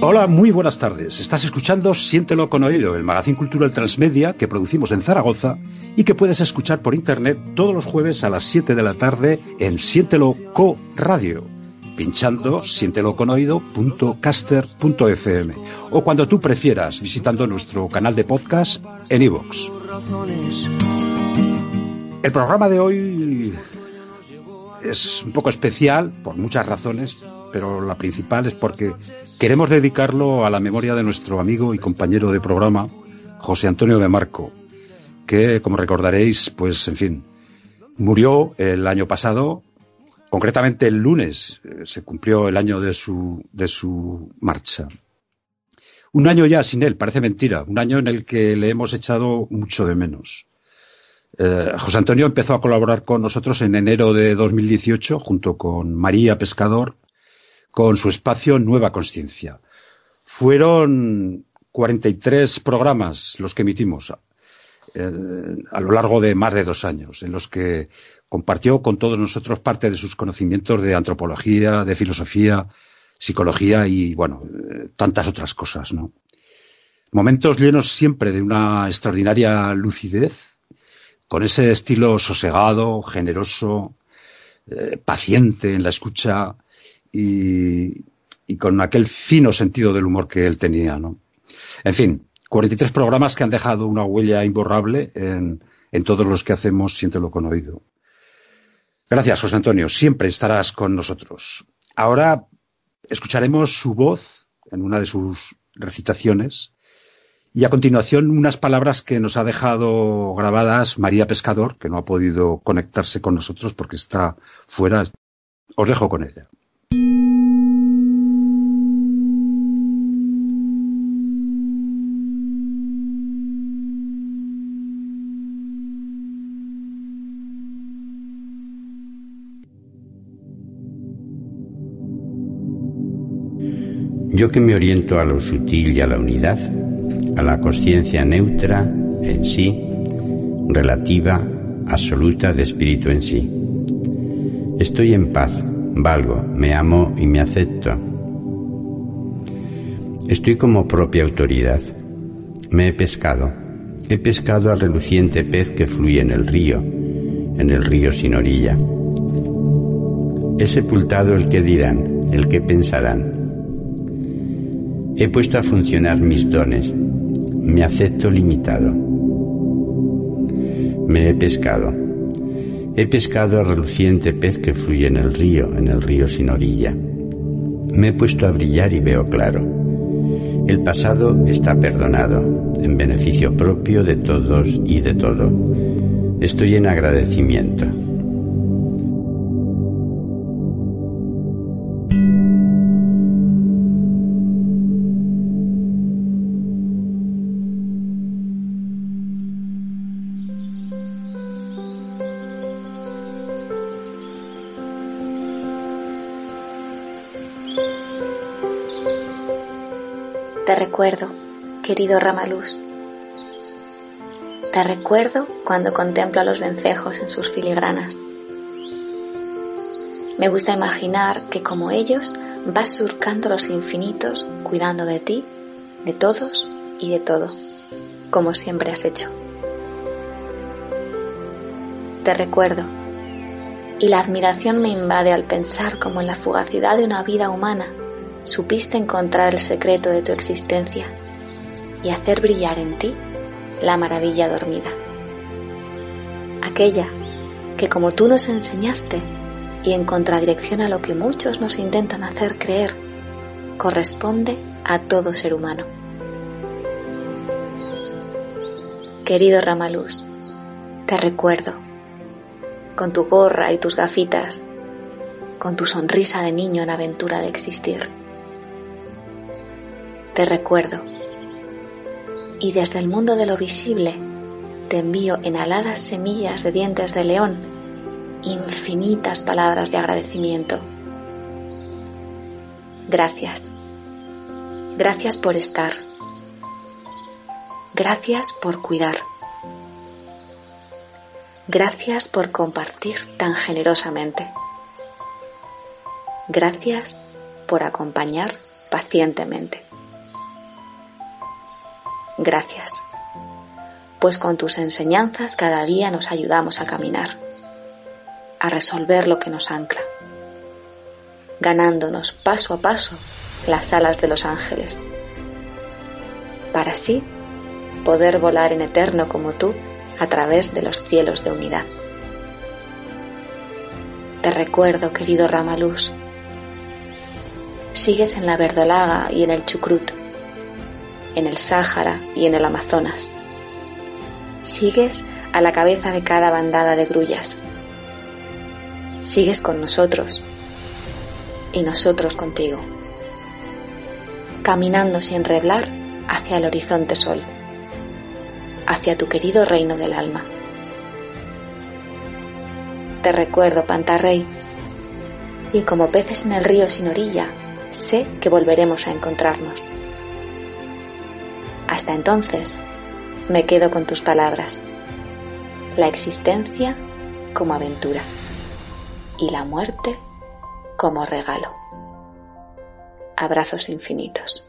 Hola, muy buenas tardes. Estás escuchando Siéntelo con Oído, el magazín cultural transmedia que producimos en Zaragoza y que puedes escuchar por internet todos los jueves a las 7 de la tarde en Siéntelo Co Radio, pinchando siénteloconoído.caster.fm o cuando tú prefieras visitando nuestro canal de podcast en iVoox. El programa de hoy es un poco especial por muchas razones, pero la principal es porque queremos dedicarlo a la memoria de nuestro amigo y compañero de programa, José Antonio de Marco, que, como recordaréis, pues, en fin, murió el año pasado, concretamente el lunes, eh, se cumplió el año de su, de su marcha. Un año ya sin él, parece mentira, un año en el que le hemos echado mucho de menos. Eh, José Antonio empezó a colaborar con nosotros en enero de 2018 junto con María Pescador con su espacio Nueva Conciencia. Fueron 43 programas los que emitimos eh, a lo largo de más de dos años, en los que compartió con todos nosotros parte de sus conocimientos de antropología, de filosofía, psicología y, bueno, eh, tantas otras cosas, ¿no? Momentos llenos siempre de una extraordinaria lucidez, con ese estilo sosegado, generoso, eh, paciente en la escucha y, con aquel fino sentido del humor que él tenía, ¿no? En fin, 43 programas que han dejado una huella imborrable en, en todos los que hacemos Siéntelo con oído. Gracias, José Antonio. Siempre estarás con nosotros. Ahora escucharemos su voz en una de sus recitaciones y a continuación, unas palabras que nos ha dejado grabadas María Pescador, que no ha podido conectarse con nosotros porque está fuera. Os dejo con ella. Yo que me oriento a lo sutil y a la unidad, a la conciencia neutra en sí, relativa, absoluta de espíritu en sí. Estoy en paz, valgo, me amo y me acepto. Estoy como propia autoridad. Me he pescado. He pescado al reluciente pez que fluye en el río, en el río sin orilla. He sepultado el que dirán, el que pensarán. He puesto a funcionar mis dones, me acepto limitado. Me he pescado. He pescado al reluciente pez que fluye en el río, en el río sin orilla. Me he puesto a brillar y veo claro. El pasado está perdonado, en beneficio propio de todos y de todo. Estoy en agradecimiento. Te recuerdo, querido Ramaluz. Te recuerdo cuando contemplo a los vencejos en sus filigranas. Me gusta imaginar que como ellos vas surcando los infinitos, cuidando de ti, de todos y de todo, como siempre has hecho. Te recuerdo, y la admiración me invade al pensar como en la fugacidad de una vida humana supiste encontrar el secreto de tu existencia y hacer brillar en ti la maravilla dormida. Aquella que como tú nos enseñaste y en contradirección a lo que muchos nos intentan hacer creer, corresponde a todo ser humano. Querido Ramaluz, te recuerdo, con tu gorra y tus gafitas, con tu sonrisa de niño en aventura de existir te recuerdo. Y desde el mundo de lo visible te envío en aladas semillas de dientes de león infinitas palabras de agradecimiento. Gracias. Gracias por estar. Gracias por cuidar. Gracias por compartir tan generosamente. Gracias por acompañar pacientemente. Gracias, pues con tus enseñanzas cada día nos ayudamos a caminar, a resolver lo que nos ancla, ganándonos paso a paso las alas de los ángeles, para así poder volar en eterno como tú a través de los cielos de unidad. Te recuerdo, querido Ramaluz, sigues en la verdolaga y en el chucrut, en el Sáhara y en el Amazonas. Sigues a la cabeza de cada bandada de grullas. Sigues con nosotros y nosotros contigo, caminando sin reblar hacia el horizonte sol, hacia tu querido reino del alma. Te recuerdo, Pantarrey, y como peces en el río sin orilla, sé que volveremos a encontrarnos. Hasta entonces, me quedo con tus palabras. La existencia como aventura y la muerte como regalo. Abrazos infinitos.